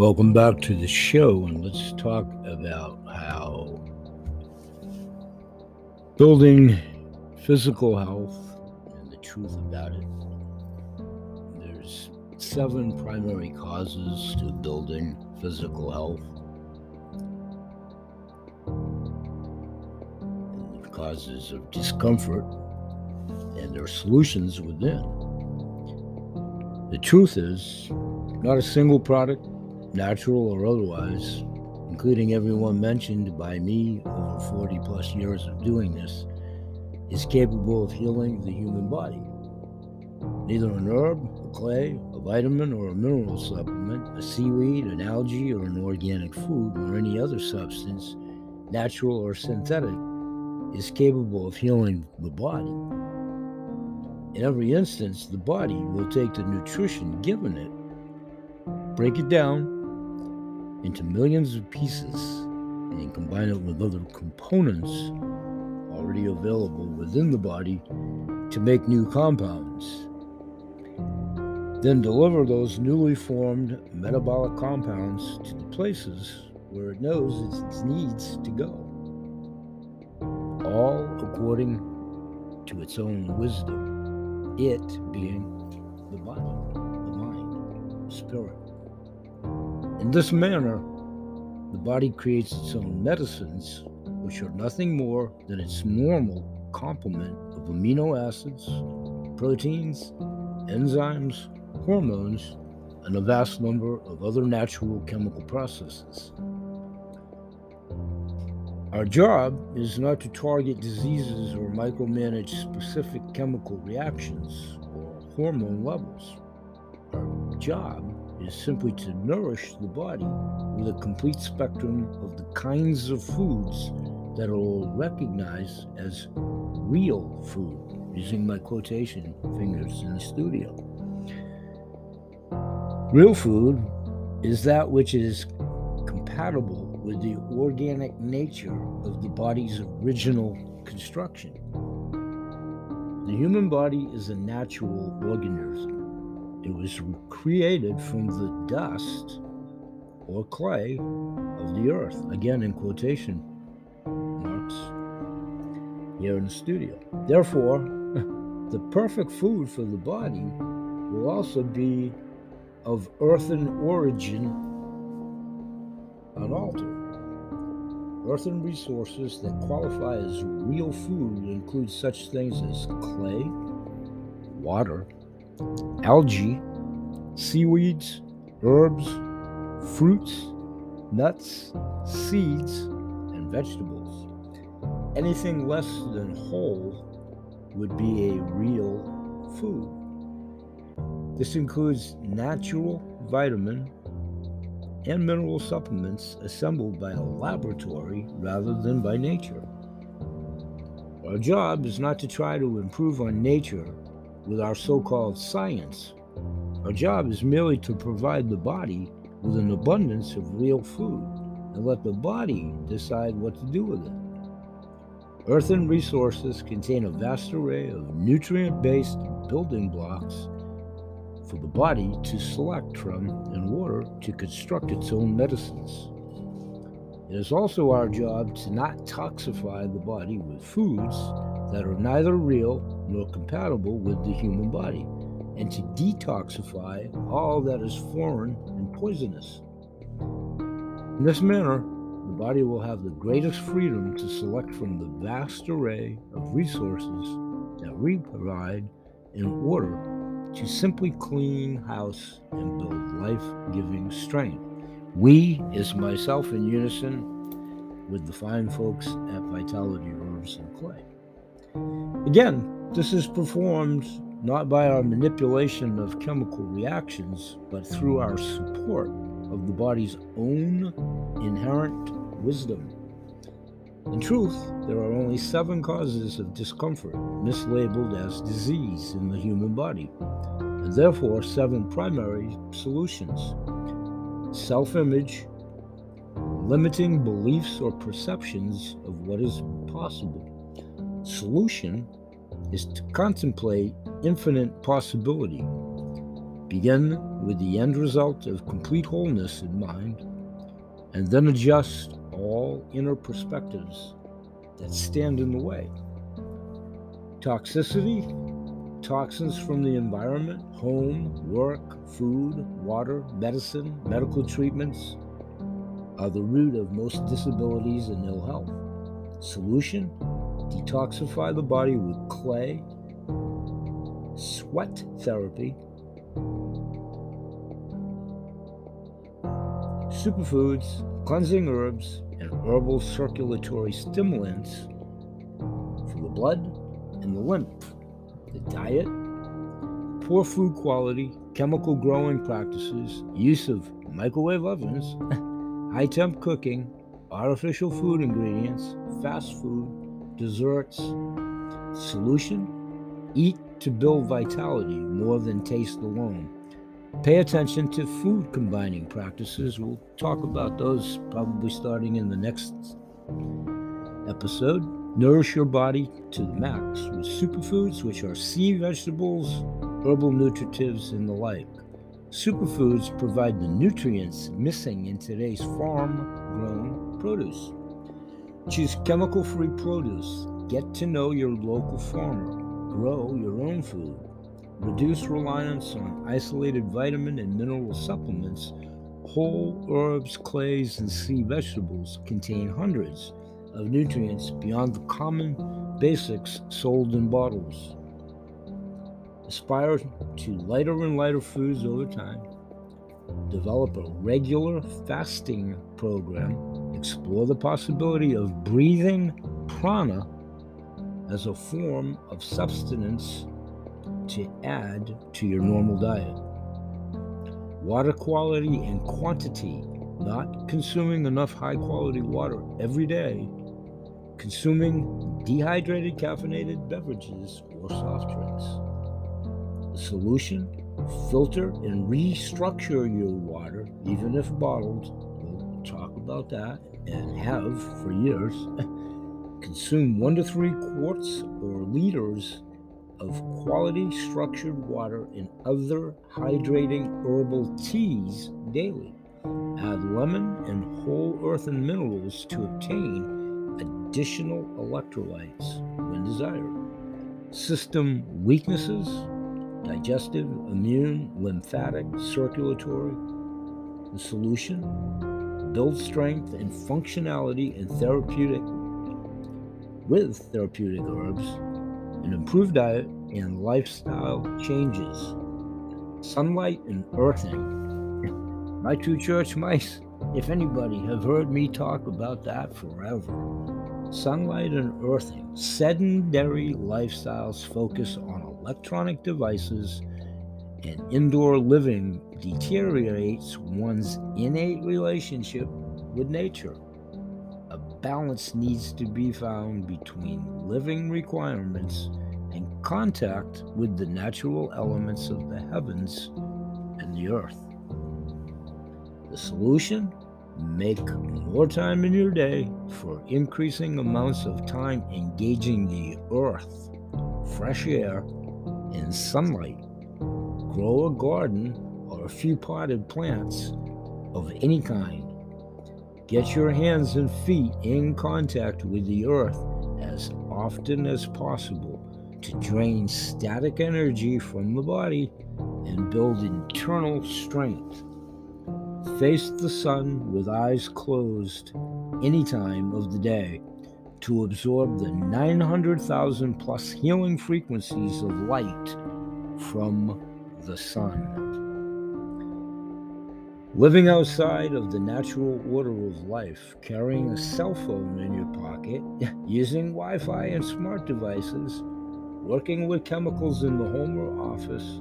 Welcome back to the show, and let's talk about how building physical health and the truth about it. There's seven primary causes to building physical health. Causes of discomfort and their solutions within. The truth is, not a single product natural or otherwise, including everyone mentioned by me over 40 plus years of doing this, is capable of healing the human body. Neither an herb, a clay, a vitamin, or a mineral supplement, a seaweed, an algae, or an organic food, or any other substance, natural or synthetic, is capable of healing the body. In every instance, the body will take the nutrition given it, break it down, into millions of pieces and combine it with other components already available within the body to make new compounds. Then deliver those newly formed metabolic compounds to the places where it knows it needs to go. All according to its own wisdom, it being the body, the mind, the spirit. In this manner, the body creates its own medicines, which are nothing more than its normal complement of amino acids, proteins, enzymes, hormones, and a vast number of other natural chemical processes. Our job is not to target diseases or micromanage specific chemical reactions or hormone levels. Our job is simply to nourish the body with a complete spectrum of the kinds of foods that are recognized as real food, using my quotation fingers in the studio. Real food is that which is compatible with the organic nature of the body's original construction. The human body is a natural organism it was created from the dust or clay of the earth. Again, in quotation marks here in the studio. Therefore, the perfect food for the body will also be of earthen origin unaltered. Earthen resources that qualify as real food include such things as clay, water, algae, seaweeds, herbs, fruits, nuts, seeds, and vegetables. Anything less than whole would be a real food. This includes natural vitamin and mineral supplements assembled by a laboratory rather than by nature. Our job is not to try to improve on nature with our so called science. Our job is merely to provide the body with an abundance of real food and let the body decide what to do with it. Earthen resources contain a vast array of nutrient based building blocks for the body to select from and water to construct its own medicines. It is also our job to not toxify the body with foods that are neither real nor compatible with the human body, and to detoxify all that is foreign and poisonous. In this manner, the body will have the greatest freedom to select from the vast array of resources that we provide in order to simply clean house and build life giving strength. We is myself in unison with the fine folks at Vitality Herbs and Clay. Again, this is performed not by our manipulation of chemical reactions, but through our support of the body's own inherent wisdom. In truth, there are only seven causes of discomfort, mislabeled as disease in the human body, and therefore seven primary solutions self image, limiting beliefs or perceptions of what is possible solution is to contemplate infinite possibility. Begin with the end result of complete wholeness in mind, and then adjust all inner perspectives that stand in the way. Toxicity, toxins from the environment, home, work, food, water, medicine, medical treatments are the root of most disabilities and ill health. Solution detoxify the body with clay, sweat therapy, superfoods, cleansing herbs, and herbal circulatory stimulants for the blood and the lymph. The diet, poor food quality, chemical growing practices, use of microwave ovens, high temp cooking, artificial food ingredients, fast food, desserts. Solution Eat to build vitality more than taste alone. Pay attention to food combining practices. We'll talk about those probably starting in the next episode. Nourish your body to the max with superfoods, which are sea vegetables, herbal nutritives, and the like. Superfoods provide the nutrients missing in today's farm grown produce. Choose chemical free produce. Get to know your local farmer. Grow your own food. Reduce reliance on isolated vitamin and mineral supplements. Whole herbs, clays, and sea vegetables contain hundreds of nutrients beyond the common basics sold in bottles. Aspire to lighter and lighter foods over time. Develop a regular fasting program. Explore the possibility of breathing prana as a form of substance to add to your normal diet. Water quality and quantity, not consuming enough high quality water every day, consuming dehydrated caffeinated beverages or soft drinks. The solution filter and restructure your water, even if bottled. We'll talk about that and have for years. consumed one to three quarts or liters of quality structured water and other hydrating herbal teas daily. Add lemon and whole earthen minerals to obtain additional electrolytes when desired. System weaknesses, digestive, immune, lymphatic, circulatory. The solution build strength and functionality in therapeutic with therapeutic herbs, an improved diet, and lifestyle changes. Sunlight and earthing. My two church mice, if anybody, have heard me talk about that forever. Sunlight and earthing. Sedentary lifestyles focus on electronic devices, and indoor living deteriorates one's innate relationship with nature A balance needs to be found between living requirements and contact with the natural elements of the heavens and the earth. The solution? Make more time in your day for increasing amounts of time engaging the earth, fresh air, and sunlight. Grow a garden or a few potted plants of any kind Get your hands and feet in contact with the earth as often as possible to drain static energy from the body and build internal strength. Face the sun with eyes closed any time of the day to absorb the 900,000 plus healing frequencies of light from the sun. Living outside of the natural order of life, carrying a cell phone in your pocket, using Wi Fi and smart devices, working with chemicals in the home or office,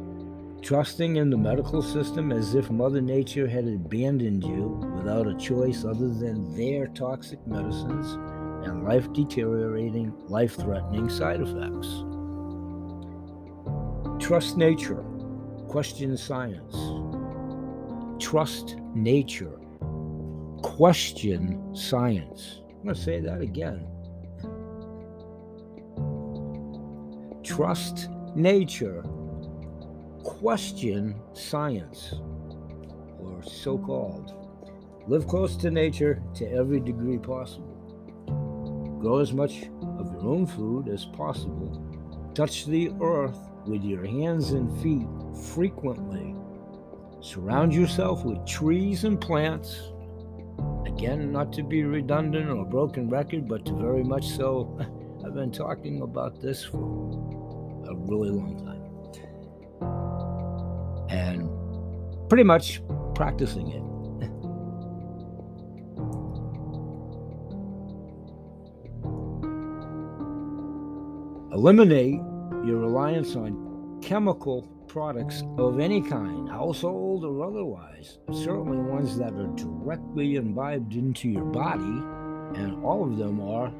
trusting in the medical system as if Mother Nature had abandoned you without a choice other than their toxic medicines and life deteriorating, life threatening side effects. Trust nature, question science trust nature, question science. I'm going to say that again. Trust nature, question science, or so called. Live close to nature to every degree possible. Grow as much of your own food as possible. Touch the earth with your hands and feet frequently. Surround yourself with trees and plants. Again, not to be redundant or broken record, but to very much so. I've been talking about this for a really long time. And pretty much practicing it. Eliminate your reliance on chemical products of any kind, household or otherwise, certainly ones that are directly imbibed into your body, and all of them are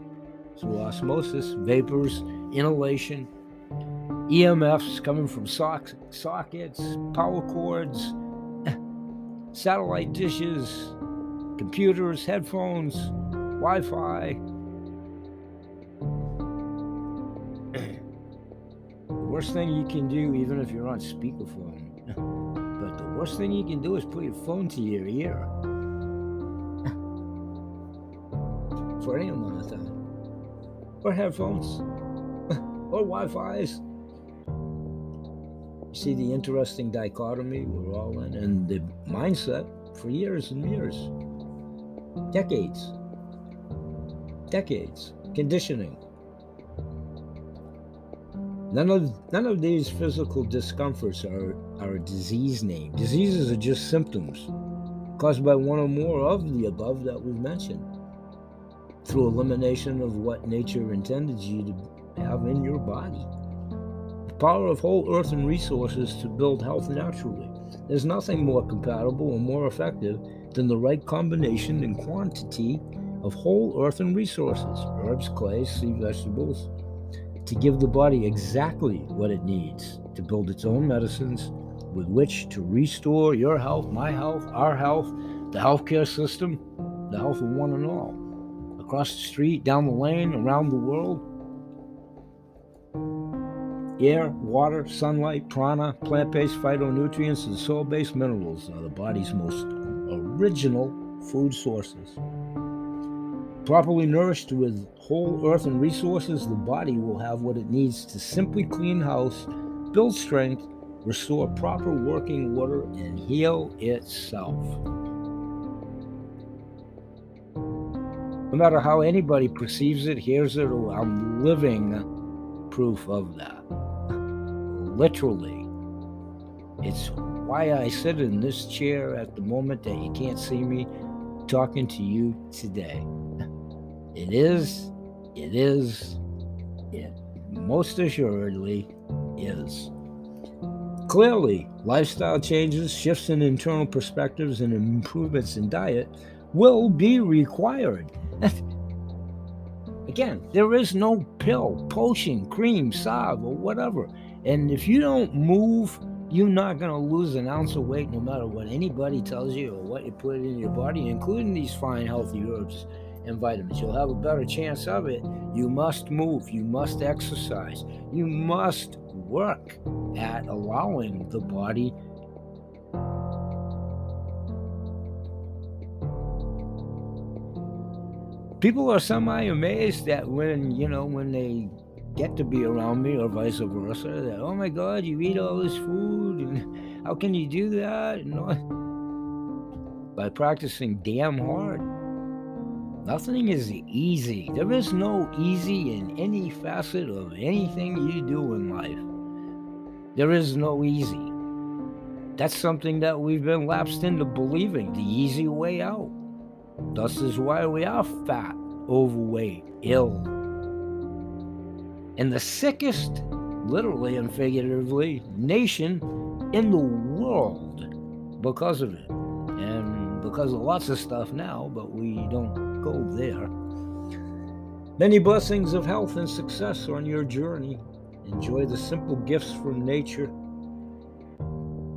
through osmosis, vapors, inhalation, EMFs coming from sockets, power cords, satellite dishes, computers, headphones, Wi Fi. Worst thing you can do, even if you're on speakerphone, but the worst thing you can do is put your phone to your ear. For any amount of time, or headphones, or Wi Fi's see the interesting dichotomy we're all in and the mindset for years and years. Decades. Decades. Conditioning none of none of these physical discomforts are are a disease name diseases are just symptoms caused by one or more of the above that we've mentioned through elimination of what nature intended you to have in your body The power of whole earth and resources to build health naturally. There's nothing more compatible or more effective than the right combination and quantity of whole earth and resources herbs, clays, sea vegetables to give the body exactly what it needs to build its own medicines with which to restore your health, my health, our health, the healthcare system, the health of one and all. Across the street, down the lane, around the world, Air, water, sunlight, prana, plant based phytonutrients, and soil based minerals are the body's most original food sources. Properly nourished with whole earth and resources, the body will have what it needs to simply clean house, build strength, restore proper working order, and heal itself. No matter how anybody perceives it, hears it, I'm living proof of that literally. It's why I sit in this chair at the moment that you can't see me talking to you today. It is, it is, it most assuredly is. Clearly, lifestyle changes, shifts in internal perspectives, and improvements in diet will be required. Again, there is no pill, potion, cream, salve, or whatever. And if you don't move, you're not going to lose an ounce of weight no matter what anybody tells you or what you put in your body, including these fine, healthy herbs and vitamins. You'll have a better chance of it. You must move, you must exercise, you must work at allowing the body. People are semi amazed that when, you know, when they get to be around me or vice versa that oh my god you eat all this food and how can you do that and by practicing damn hard nothing is easy. There is no easy in any facet of anything you do in life. There is no easy. That's something that we've been lapsed into believing the easy way out. Thus is why we are fat overweight ill. And the sickest, literally and figuratively, nation in the world because of it. And because of lots of stuff now, but we don't go there. Many blessings of health and success on your journey. Enjoy the simple gifts from nature.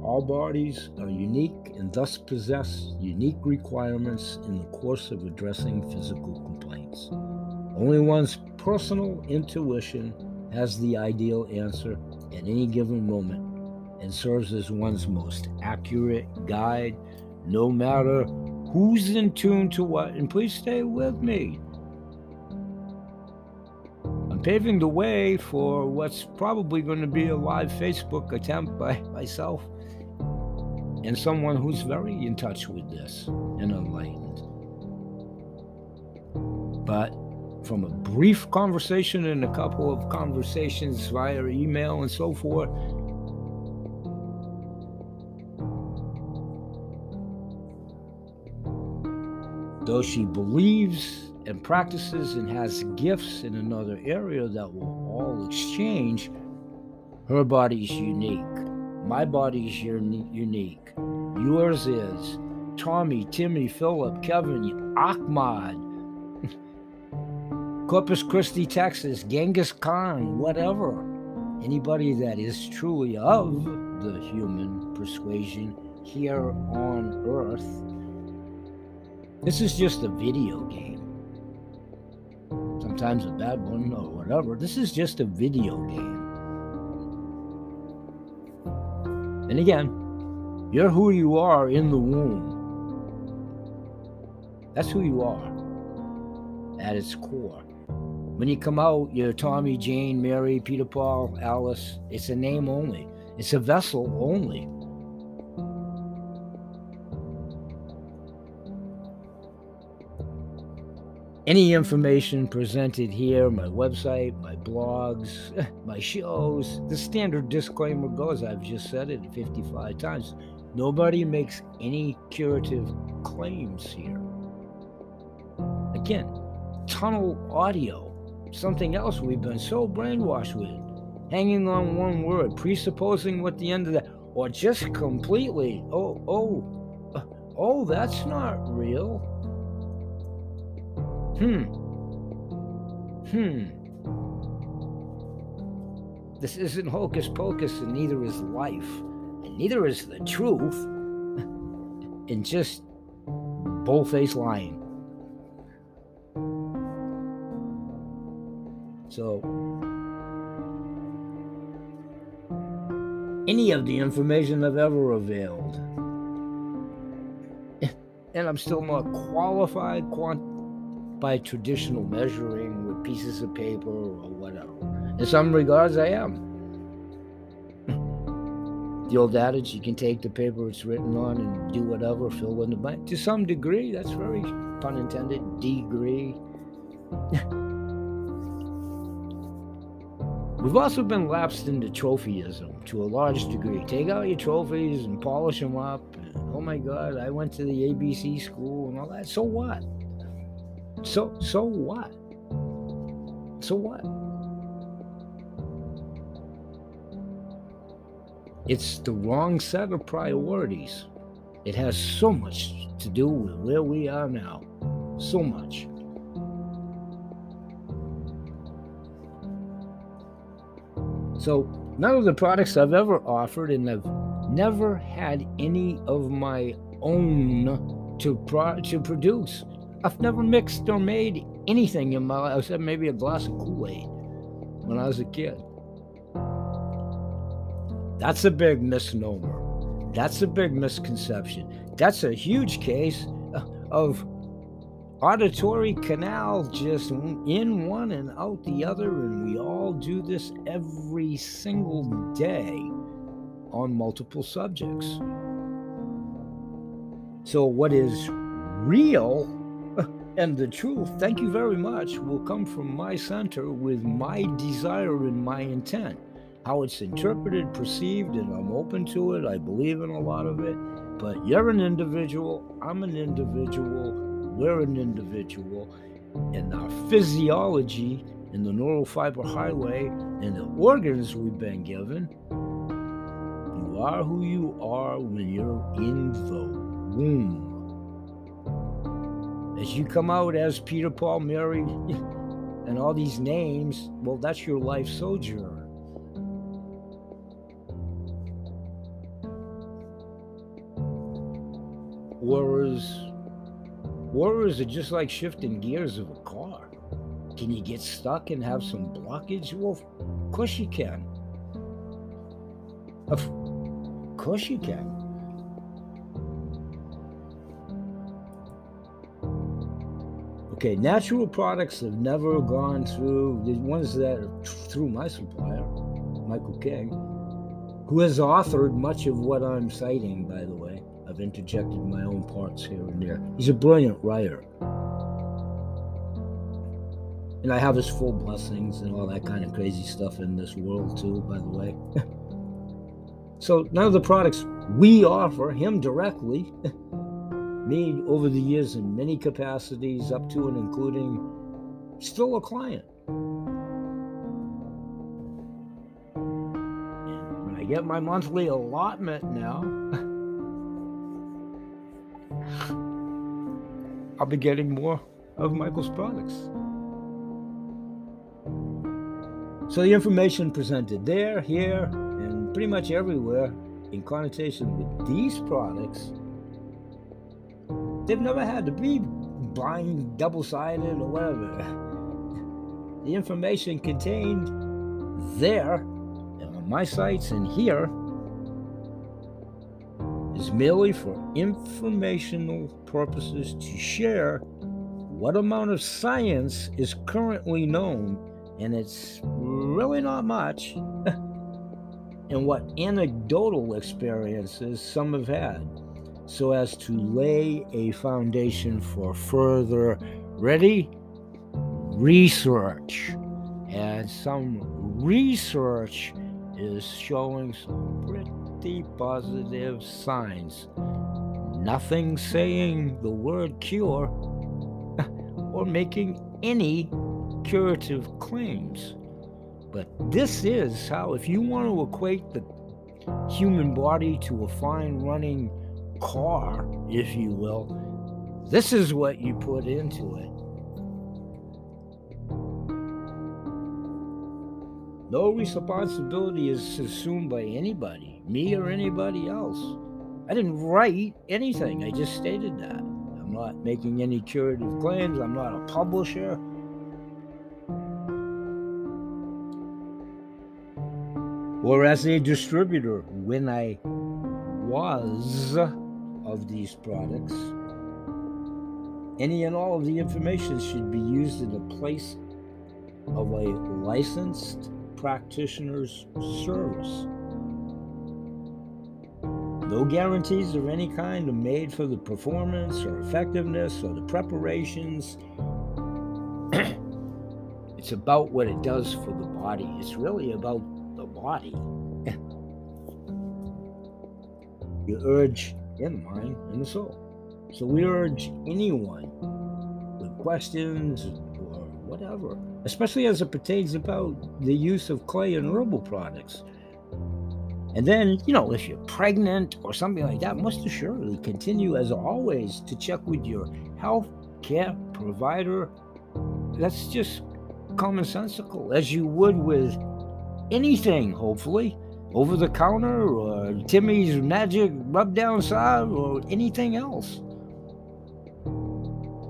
All bodies are unique and thus possess unique requirements in the course of addressing physical complaints. Only one's personal intuition has the ideal answer at any given moment, and serves as one's most accurate guide, no matter who's in tune to what. And please stay with me. I'm paving the way for what's probably going to be a live Facebook attempt by myself and someone who's very in touch with this and enlightened. But from a brief conversation and a couple of conversations via email and so forth, though she believes and practices and has gifts in another area that will all exchange, her body is unique. My body is unique. Yours is. Tommy, Timmy, Philip, Kevin, Ahmad, Corpus Christi, Texas, Genghis Khan, whatever. Anybody that is truly of the human persuasion here on earth. This is just a video game. Sometimes a bad one or whatever. This is just a video game. And again, you're who you are in the womb. That's who you are at its core. When you come out, you're Tommy, Jane, Mary, Peter, Paul, Alice. It's a name only, it's a vessel only. Any information presented here, my website, my blogs, my shows, the standard disclaimer goes I've just said it 55 times. Nobody makes any curative claims here. Again, tunnel audio, something else we've been so brainwashed with, hanging on one word, presupposing what the end of that, or just completely, oh, oh, oh, that's not real. Hmm. Hmm. This isn't hocus pocus, and neither is life, and neither is the truth, and just bullface lying. So, any of the information I've ever availed, and I'm still not qualified quant by traditional measuring with pieces of paper or whatever. In some regards, I am. the old adage, you can take the paper it's written on and do whatever, fill in the blank. To some degree, that's very pun intended, degree. We've also been lapsed into trophyism to a large degree. Take out your trophies and polish them up. Oh my God, I went to the ABC school and all that. So what? So so what? So what? It's the wrong set of priorities. It has so much to do with where we are now. So much. So, none of the products I've ever offered, and I've never had any of my own to pro- to produce. I've never mixed or made anything in my life except maybe a glass of Kool Aid when I was a kid. That's a big misnomer. That's a big misconception. That's a huge case of auditory canal just in one and out the other, and we all do this every single day on multiple subjects. So, what is real and the truth, thank you very much, will come from my center with my desire and my intent. How it's interpreted, perceived, and I'm open to it. I believe in a lot of it. But you're an individual, I'm an individual, we're an individual. And our physiology and the neural fiber highway and the organs we've been given, you are who you are when you're in the womb. As you come out as Peter, Paul, Mary, and all these names, well, that's your life sojourn. Whereas, whereas are just like shifting gears of a car. Can you get stuck and have some blockage? Well, of course you can. Of, course you can. Okay, natural products have never gone through the ones that through my supplier, Michael King, who has authored much of what I'm citing, by the way. I've interjected my own parts here and there. He's a brilliant writer. And I have his full blessings and all that kind of crazy stuff in this world, too, by the way. so, none of the products we offer him directly made over the years in many capacities, up to and including still a client. And when I get my monthly allotment now, I'll be getting more of Michael's products. So the information presented there, here, and pretty much everywhere in connotation with these products They've never had to be blind, double sided, or whatever. The information contained there on my sites and here is merely for informational purposes to share what amount of science is currently known, and it's really not much, and what anecdotal experiences some have had so as to lay a foundation for further ready research. And some research is showing some pretty positive signs. Nothing saying the word cure or making any curative claims. But this is how, if you want to equate the human body to a fine running car, if you will, this is what you put into it. No responsibility is assumed by anybody, me or anybody else. I didn't write anything, I just stated that. I'm not making any curative claims, I'm not a publisher. Or as a distributor, when I was of these products. Any and all of the information should be used in the place of a licensed practitioner's service. No guarantees of any kind are made for the performance or effectiveness or the preparations. it's about what it does for the body. It's really about the body. you urge in the mind and the soul. So we urge anyone with questions or whatever, especially as it pertains about the use of clay and herbal products. And then, you know, if you're pregnant or something like that, must assuredly continue as always to check with your health care provider. That's just commonsensical, as you would with anything, hopefully over the counter or Timmy's magic rub down salve or anything else.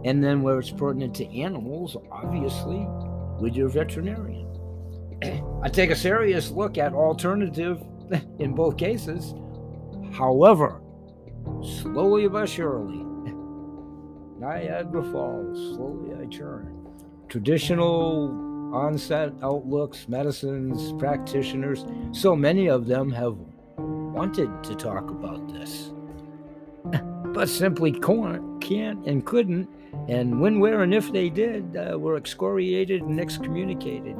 And then where it's pertinent to animals, obviously, with your veterinarian. I take a serious look at alternative in both cases. However, slowly but surely, Niagara Falls, slowly I turn. Traditional onset outlooks, medicines, practitioners. So many of them have wanted to talk about this, but simply can't and couldn't. And when, where, and if they did, uh, were excoriated and excommunicated.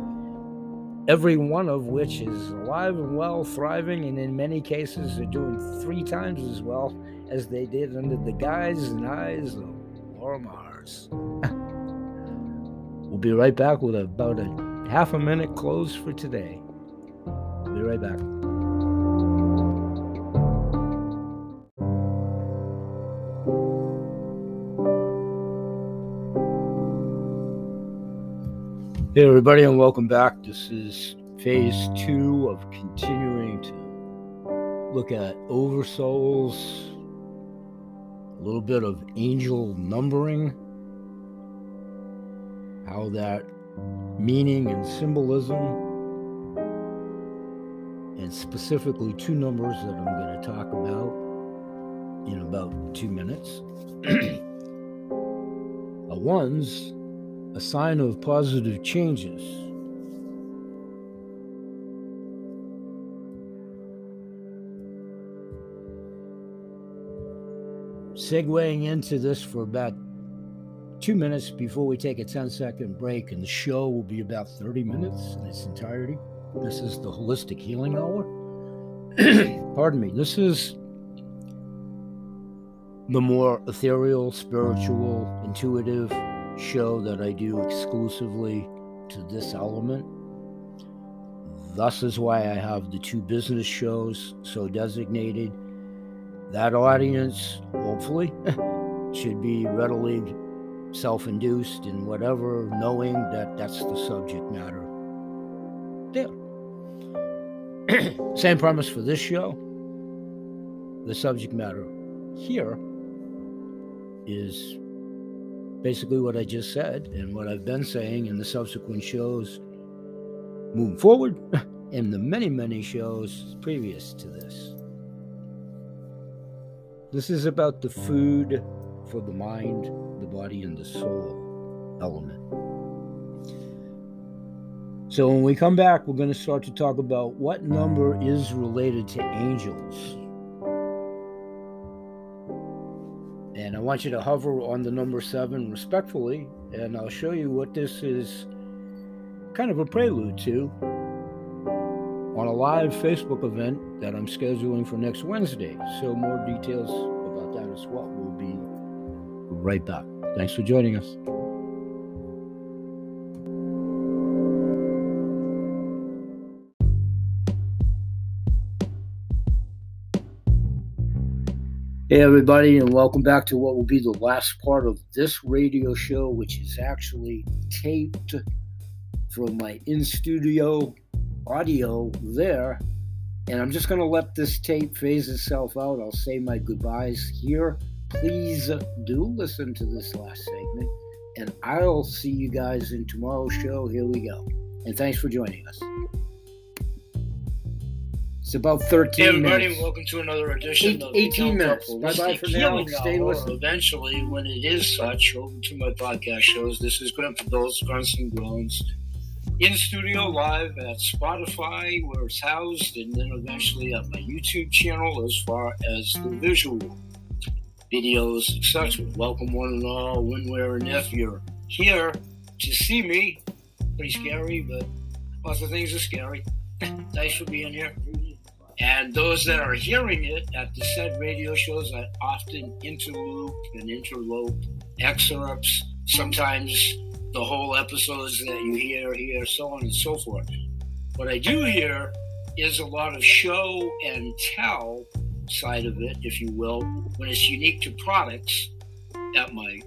Every one of which is alive and well, thriving, and in many cases are doing three times as well as they did under the guise and eyes of Laura Mars. We'll be right back with about a half a minute close for today. We'll be right back. Hey, everybody, and welcome back. This is phase two of continuing to look at oversouls, a little bit of angel numbering how that meaning and symbolism and specifically two numbers that I'm going to talk about in about two minutes. a one's a sign of positive changes. Segueing into this for about two minutes before we take a 10 second break, and the show will be about 30 minutes in its entirety. This is the Holistic Healing Hour. Pardon me. This is the more ethereal, spiritual, intuitive show that I do exclusively to this element. Thus is why I have the two business shows so designated. That audience, hopefully, should be readily self induced and whatever, knowing that that's the subject matter. There. Same premise for this show. The subject matter here is basically what I just said and what I've been saying in the subsequent shows moving forward and the many, many shows previous to this. This is about the food for the mind, the body, and the soul element. So, when we come back, we're going to start to talk about what number is related to angels. And I want you to hover on the number seven respectfully, and I'll show you what this is kind of a prelude to on a live Facebook event that I'm scheduling for next Wednesday. So, more details about that as well. We'll be right back. Thanks for joining us. Hey, everybody, and welcome back to what will be the last part of this radio show, which is actually taped from my in studio audio there. And I'm just going to let this tape phase itself out. I'll say my goodbyes here please do listen to this last segment. And I'll see you guys in tomorrow's show. Here we go. And thanks for joining us. It's about 13 hey everybody, minutes. welcome to another edition Eight, of 18 minutes. Bye bye for now. Stay listening. Eventually, when it is such, over to my podcast shows. This is Grandpa Bill's Grunts and Groans. In studio live at Spotify, where it's housed, and then eventually at my YouTube channel as far as the visual videos, etc. Welcome one and all, when, where, and if you're here to see me. Pretty scary, but lots of things are scary. Thanks for being here. And those that are hearing it at the said radio shows, I often interloop and interlope excerpts, sometimes the whole episodes that you hear here, so on and so forth. What I do here is a lot of show and tell side of it, if you will, when it's unique to products at my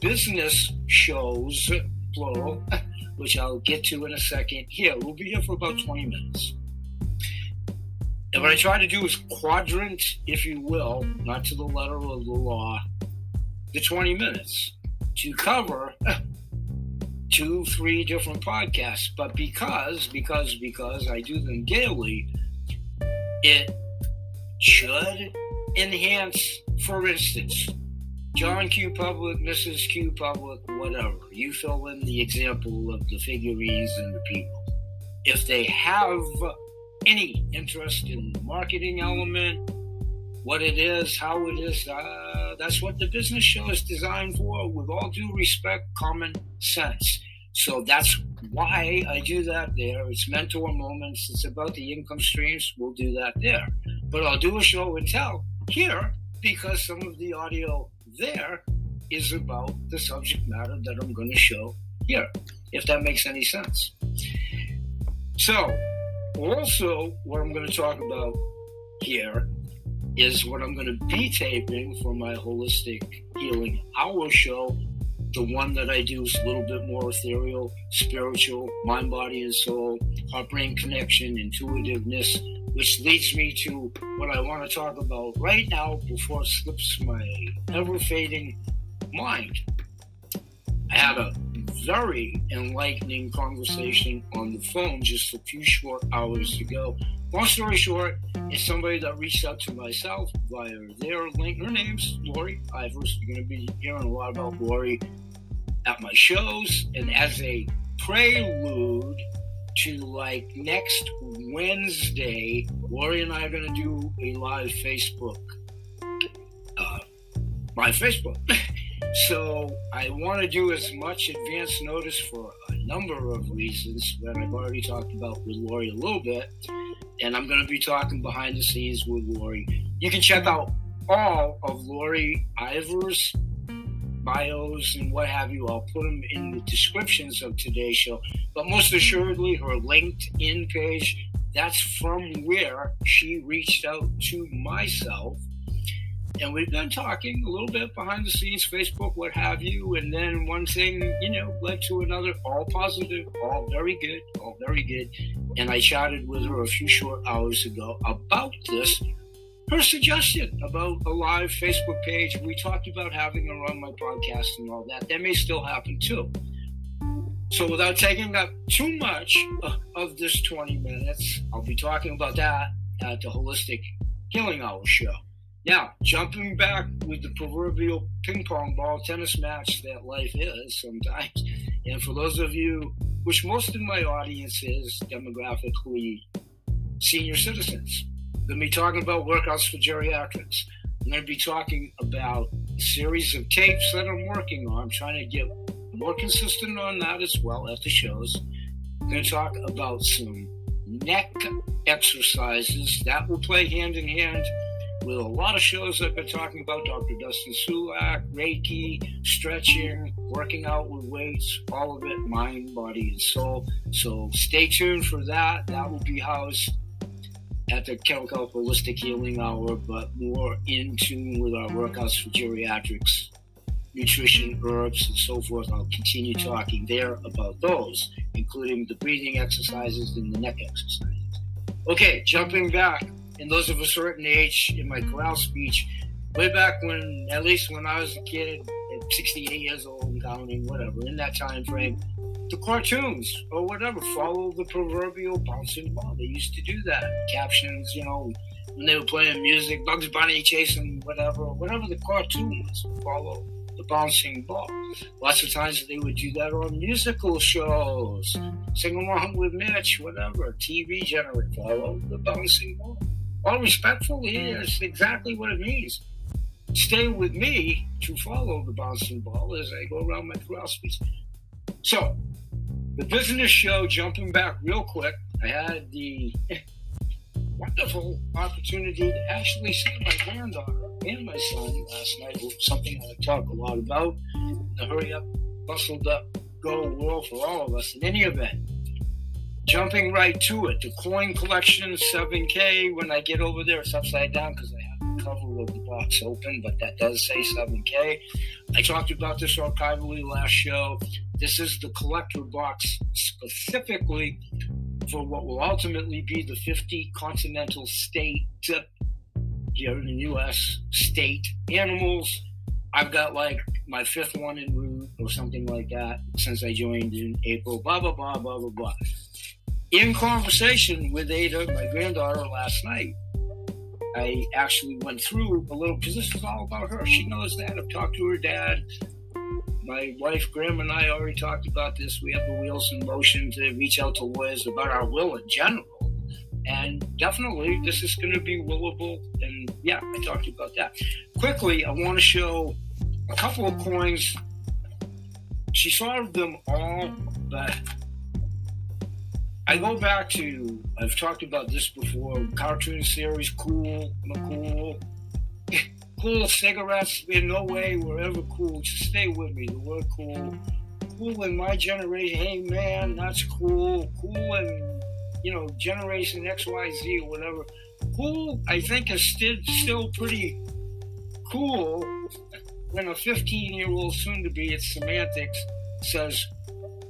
business shows, plural, which I'll get to in a second. Here, we'll be here for about 20 minutes. And what I try to do is quadrant, if you will, not to the letter of the law, the 20 minutes to cover two, three different podcasts. But because, because, because I do them daily, it should enhance, for instance, John Q. Public, Mrs. Q. Public, whatever. You fill in the example of the figurines and the people. If they have any interest in the marketing element, what it is, how it is, uh, that's what the business show is designed for, with all due respect, common sense. So that's why I do that there. It's mentor moments. It's about the income streams. We'll do that there. But I'll do a show and tell here because some of the audio there is about the subject matter that I'm going to show here, if that makes any sense. So, also, what I'm going to talk about here is what I'm going to be taping for my Holistic Healing Hour show. The one that I do is a little bit more ethereal, spiritual, mind, body, and soul, heart brain connection, intuitiveness, which leads me to what I want to talk about right now before it slips my ever fading mind. I had a very enlightening conversation on the phone just a few short hours ago. Long story short, it's somebody that reached out to myself via their link. Her name's Lori Ivers. You're going to be hearing a lot about Lori at my shows. And as a prelude to like next Wednesday, Lori and I are going to do a live Facebook, uh, live Facebook. so I want to do as much advance notice for a number of reasons that I've already talked about with Lori a little bit, and I'm going to be talking behind the scenes with Lori. You can check out all of Lori Ivers' bios and what have you. I'll put them in the descriptions of today's show. But most assuredly, her LinkedIn page, that's from where she reached out to myself. And we've been talking a little bit behind the scenes, Facebook, what have you. And then one thing, you know, led to another, all positive, all very good, all very good. And I chatted with her a few short hours ago about this her suggestion about a live Facebook page. We talked about having her on my podcast and all that. That may still happen too. So, without taking up too much uh, of this 20 minutes, I'll be talking about that at the Holistic Healing Hour show. Now, jumping back with the proverbial ping pong ball tennis match that life is sometimes, and for those of you, which most of my audience is demographically senior citizens, to be talking about workouts for geriatrics. I'm going to be talking about a series of tapes that I'm working on. I'm trying to get more consistent on that as well at the shows. I'm going to talk about some neck exercises that will play hand in hand with a lot of shows I've been talking about Dr. Dustin Sulak, Reiki, stretching, working out with weights, all of it, mind, body, and soul. So stay tuned for that. That will be housed at the Chemical Holistic Healing Hour, but more in tune with our workouts for geriatrics, nutrition, herbs, and so forth. I'll continue talking there about those, including the breathing exercises and the neck exercises. Okay, jumping back, and those of a certain age in my corral speech, way back when, at least when I was a kid, at 68 years old and counting, whatever, in that time frame, the cartoons or whatever. Follow the proverbial bouncing ball. They used to do that. Captions, you know, when they were playing music, Bugs Bunny chasing whatever, whatever the cartoon was. Follow the bouncing ball. Lots of times they would do that on musical shows. Sing along with Mitch, whatever. TV generate. Follow the bouncing ball. All respectfully mm. is exactly what it means. Stay with me to follow the bouncing ball as I go around my speech. So, the business show, jumping back real quick, I had the wonderful opportunity to actually see my granddaughter and my son last night, something I talk a lot about. The hurry up, bustled up, go world for all of us. In any event, jumping right to it, the coin collection 7K. When I get over there, it's upside down because I cover of the box open, but that does say 7K. I talked about this archivally last show. This is the collector box specifically for what will ultimately be the 50 continental state here in the U.S. state animals. I've got like my fifth one in route or something like that since I joined in April. Blah blah blah blah blah blah. In conversation with Ada, my granddaughter, last night, I actually went through a little because this is all about her. She knows that. I've talked to her dad my wife Graham and I already talked about this. We have the wheels in motion to reach out to lawyers about our will in general. And definitely, this is going to be willable. And yeah, I talked about that. Quickly, I want to show a couple of coins. She saw them all, but I go back to, I've talked about this before, cartoon series, Cool, McCool cool cigarettes in no way were ever cool. Just stay with me. The word cool. Cool in my generation, hey man, that's cool. Cool and you know, generation XYZ or whatever. Cool, I think, is still, still pretty cool when a 15 year old, soon to be, it's semantics, says,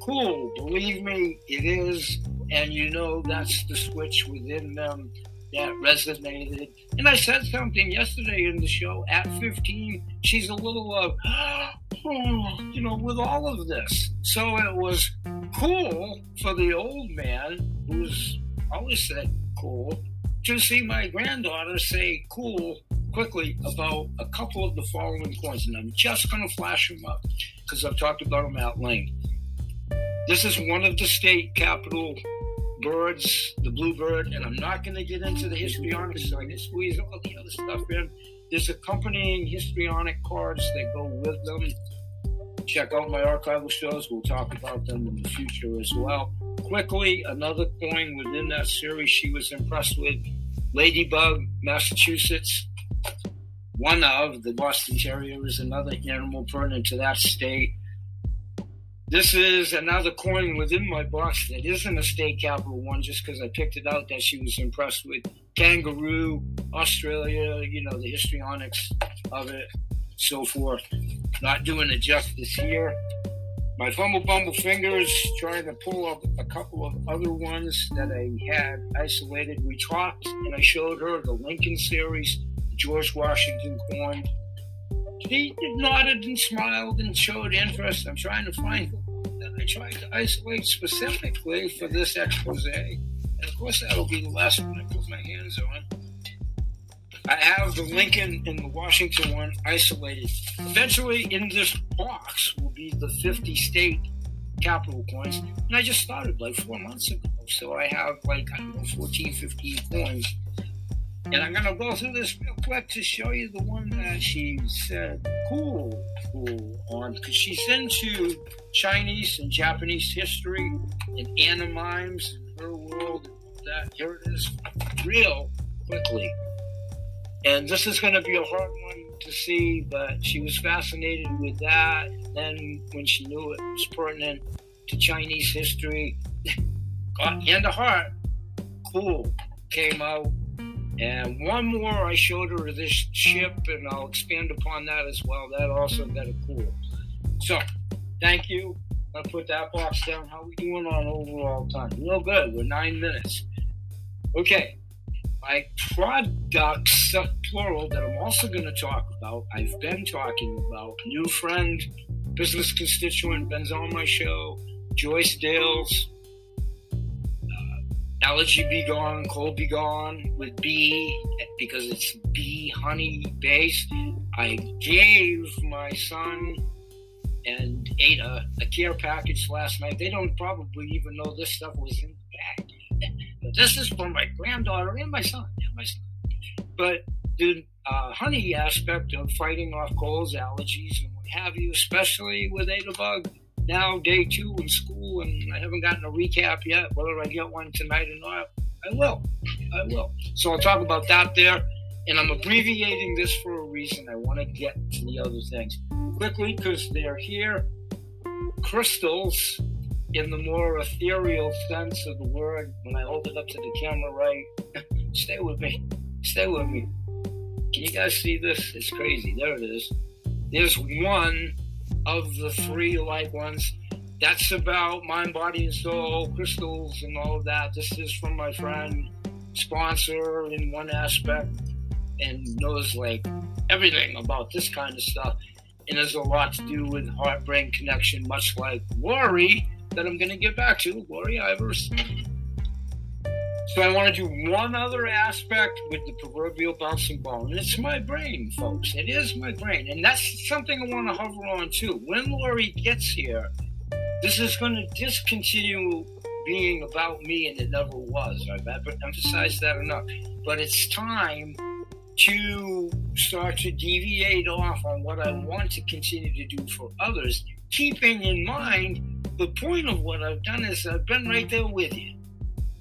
cool, believe me, it is. And you know that's the switch within them that resonated. And I said something yesterday in the show. At 15, she's a little uh, of, oh, you know, with all of this. So it was cool for the old man, who's always said cool, to see my granddaughter say cool quickly about a couple of the following points. And I'm just going to flash them up because I've talked about them at length. This is one of the state capital birds, the bluebird, and I'm not going to get into the histrionics, so I can squeeze all the other stuff in. There's accompanying histrionic cards that go with them. Check out my archival shows. We'll talk about them in the future as well. Quickly, another coin within that series she was impressed with Ladybug, Massachusetts. One of the Boston Terrier is another animal pertinent to that state. This is another coin within my box that isn't a state capital one just because I picked it out that she was impressed with. Kangaroo, Australia, you know, the histrionics of it, so forth. Not doing it justice here. My Fumble Bumble Fingers, trying to pull up a couple of other ones that I had isolated. We talked and I showed her the Lincoln series, George Washington coin he nodded and smiled and showed interest. I'm trying to find that I tried to isolate specifically for this expose. And of course, that'll be the last one I put my hands on. I have the Lincoln and the Washington one isolated. Eventually, in this box will be the 50 state capital coins. And I just started like four months ago. So I have like, I don't know, 14, 15 coins and I'm gonna go through this real quick to show you the one that she's said cool, cool on because she's into Chinese and Japanese history and animimes and her world that. Here it is, real quickly. And this is gonna be a hard one to see, but she was fascinated with that. And then when she knew it was pertinent to Chinese history, got in the heart, cool, came out and one more, I showed her this ship, and I'll expand upon that as well. That also mm-hmm. got a cool. So, thank you. I'll put that box down. How we doing on overall time? Real good. We're nine minutes. Okay. My products, plural, that I'm also going to talk about, I've been talking about. New friend, business constituent, Ben's on my show. Joyce Dales, Allergy Be Gone, Cold Be Gone with bee because it's bee honey based. I gave my son and Ada a care package last night. They don't probably even know this stuff was in the bag. but this is for my granddaughter and my son. And my son. But the uh, honey aspect of fighting off colds, allergies, and what have you, especially with Ada bug now day two in school, and I haven't gotten a recap yet. Whether I get one tonight or not, I will. I will. So I'll talk about that there. And I'm abbreviating this for a reason. I want to get to the other things quickly because they're here. Crystals, in the more ethereal sense of the word, when I hold it up to the camera, right? Stay with me. Stay with me. Can you guys see this? It's crazy. There it is. There's one of the three light ones. That's about mind, body, and soul, crystals, and all of that. This is from my friend, sponsor in one aspect, and knows like everything about this kind of stuff. And there's a lot to do with heart brain connection, much like Lori, that I'm going to get back to, Lori Ivers. So I want to do one other aspect with the proverbial bouncing ball, and it's my brain, folks. It is my brain, and that's something I want to hover on too. When Lori gets here, this is going to discontinue being about me, and it never was. I've emphasized that enough. But it's time to start to deviate off on what I want to continue to do for others, keeping in mind the point of what I've done is I've been right there with you.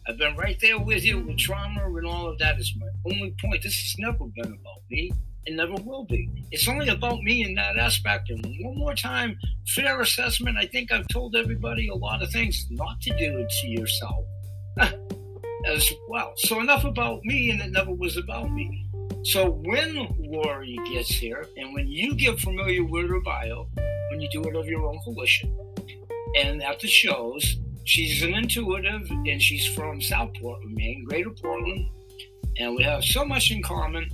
I've been right there with you with trauma and all of that is my only point. This has never been about me. It never will be. It's only about me in that aspect. And one more time, fair assessment. I think I've told everybody a lot of things not to do to yourself as well. So enough about me, and it never was about me. So when Lori gets here, and when you get familiar with her bio, when you do it of your own volition, and at the shows, she's an intuitive and she's from South Portland, Maine, Greater Portland, and we have so much in common.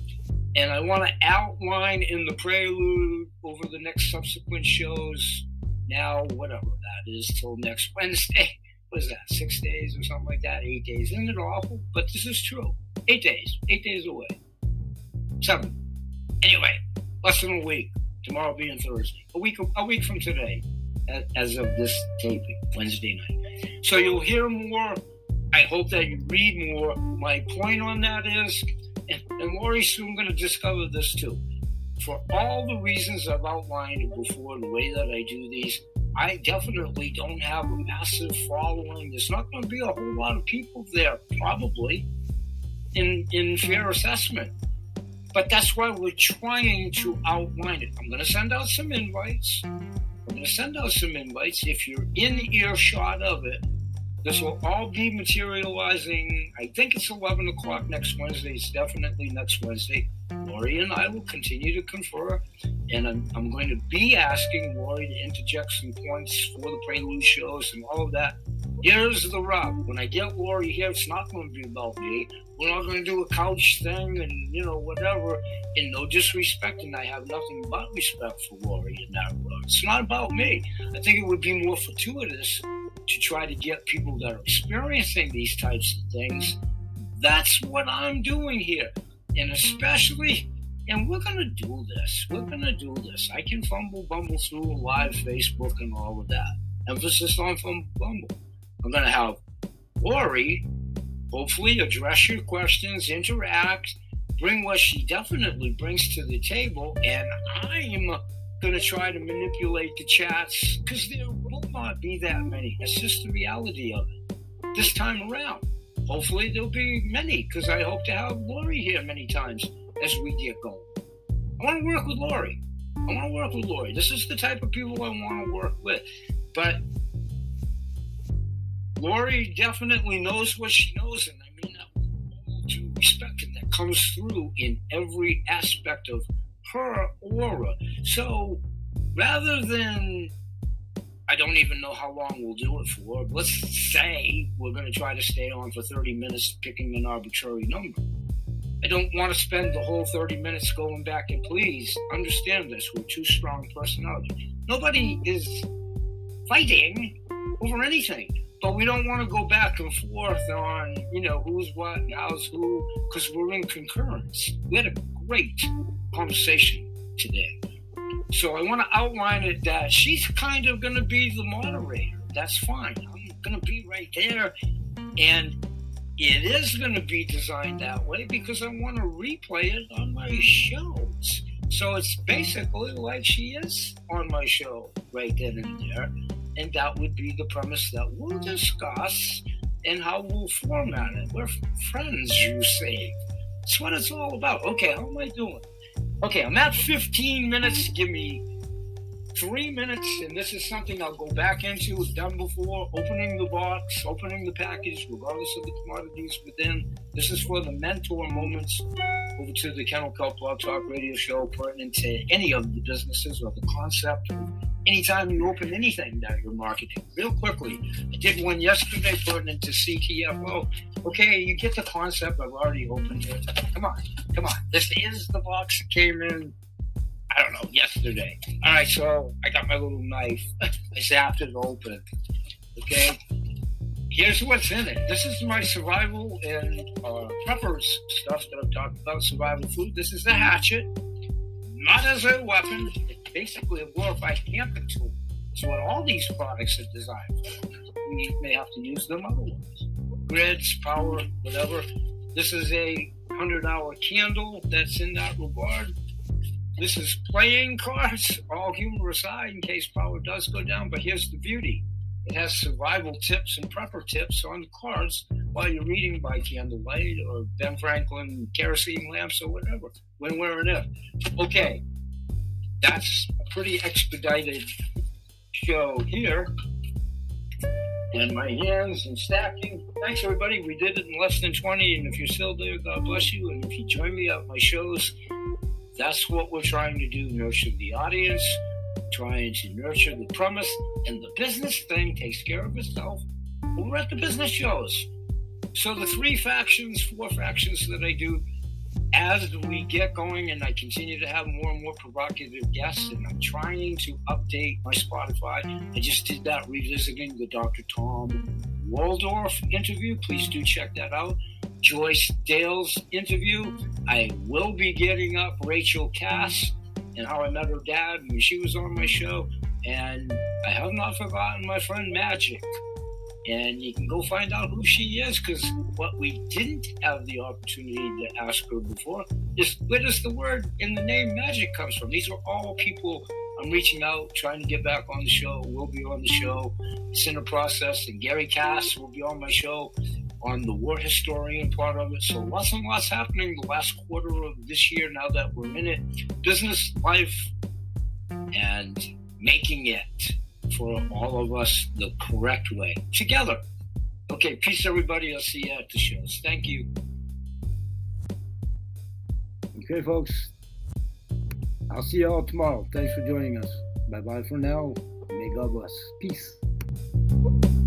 And I want to outline in the prelude over the next subsequent shows now, whatever that is, till next Wednesday. What is that, six days or something like that? Eight days. Isn't it awful? But this is true. Eight days. Eight days away. Seven. Anyway, less than a week. Tomorrow being Thursday. A week a week from today, as of this taping, Wednesday night. So you'll hear more. I hope that you read more. My point on that is, and, and Lori soon going to discover this too for all the reasons I've outlined before, the way that I do these, I definitely don't have a massive following. There's not going to be a whole lot of people there, probably, in, in fair assessment. But that's why we're trying to outline it. I'm going to send out some invites. Going to send out some invites. If you're in earshot of it, this will mm. all be materializing. I think it's 11 o'clock next Wednesday. It's definitely next Wednesday. Lori and I will continue to confer, and I'm, I'm going to be asking Lori to interject some points for the prelude shows and all of that. Here's the rub: when I get Lori here, it's not going to be about me. We're not going to do a couch thing and you know whatever. In no disrespect, and I have nothing but respect for Lori in that regard. It's not about me. I think it would be more fortuitous to try to get people that are experiencing these types of things. That's what I'm doing here and especially, and we're gonna do this. We're gonna do this. I can fumble bumble through live Facebook and all of that. Emphasis on fumble bumble. I'm gonna have Lori hopefully address your questions, interact, bring what she definitely brings to the table, and I'm gonna try to manipulate the chats because there will not be that many. That's just the reality of it. This time around hopefully there'll be many because I hope to have Lori here many times as we get going. I want to work with Lori. I want to work with Lori. This is the type of people I want to work with. But Lori definitely knows what she knows, and I mean that due respect, and that comes through in every aspect of her aura. So rather than I don't even know how long we'll do it for. Let's say we're going to try to stay on for 30 minutes picking an arbitrary number. I don't want to spend the whole 30 minutes going back and please understand this. We're two strong personalities. Nobody is fighting over anything, but we don't want to go back and forth on, you know, who's what how's who, because we're in concurrence. We had a great conversation today. So I want to outline it that she's kind of going to be the moderator. That's fine. I'm going to be right there. And it is going to be designed that way because I want to replay it on my shows. So it's basically like she is on my show right then and there. And that would be the premise that we'll discuss and how we'll format it. We're friends, you say. That's what it's all about. Okay, how am I doing? Okay, I'm at 15 minutes. Give me three minutes, and this is something I'll go back into. It's done before. Opening the box, opening the package, regardless of the commodities within. This is for the mentor moments over to the Kennel Kelp Blog Talk Radio Show, pertinent to any of the businesses or the concept anytime you open anything that you're marketing. Real quickly, I did one yesterday pertinent to CTFO. Okay, you get the concept. I've already opened it. Come on, come on. This is the box that came in. I don't know, yesterday. All right, so I got my little knife. I zapped it open. Okay, here's what's in it. This is my survival and uh, stuff that I've talked about, survival food. This is the hatchet, not as a weapon it's basically a glorified camping tool. So what all these products are designed for. We may have to use them otherwise. Grids, power, whatever. This is a 100 hour candle that's in that regard. This is playing cards, all humor aside, in case power does go down. But here's the beauty it has survival tips and prepper tips on the cards while you're reading by candlelight or Ben Franklin kerosene lamps or whatever, when, where, and if. Okay, that's a pretty expedited show here. And my hands and stacking. Thanks, everybody. We did it in less than 20. And if you're still there, God bless you. And if you join me at my shows, that's what we're trying to do nurture the audience, trying to nurture the premise. And the business thing takes care of itself. We're at the business shows. So the three factions, four factions that I do as we get going and I continue to have more and more provocative guests, and I'm trying to update my Spotify. I just did that revisiting the Dr. Tom Waldorf interview. Please do check that out. Joyce Dale's interview. I will be getting up Rachel Cass and how I met her dad when she was on my show. And I have not forgotten my friend Magic and you can go find out who she is because what we didn't have the opportunity to ask her before is where does the word in the name magic comes from? These are all people i'm reaching out trying to get back on the show we'll be on the show. It's in a process and gary cass will be on my show on the war historian part of it. So lots and lots happening the last quarter of this year now that we're in it. Business life and making it for all of us the correct way together. Okay, peace, everybody. I'll see you at the shows. Thank you. Okay, folks. I'll see you all tomorrow. Thanks for joining us. Bye bye for now. May God bless. Peace.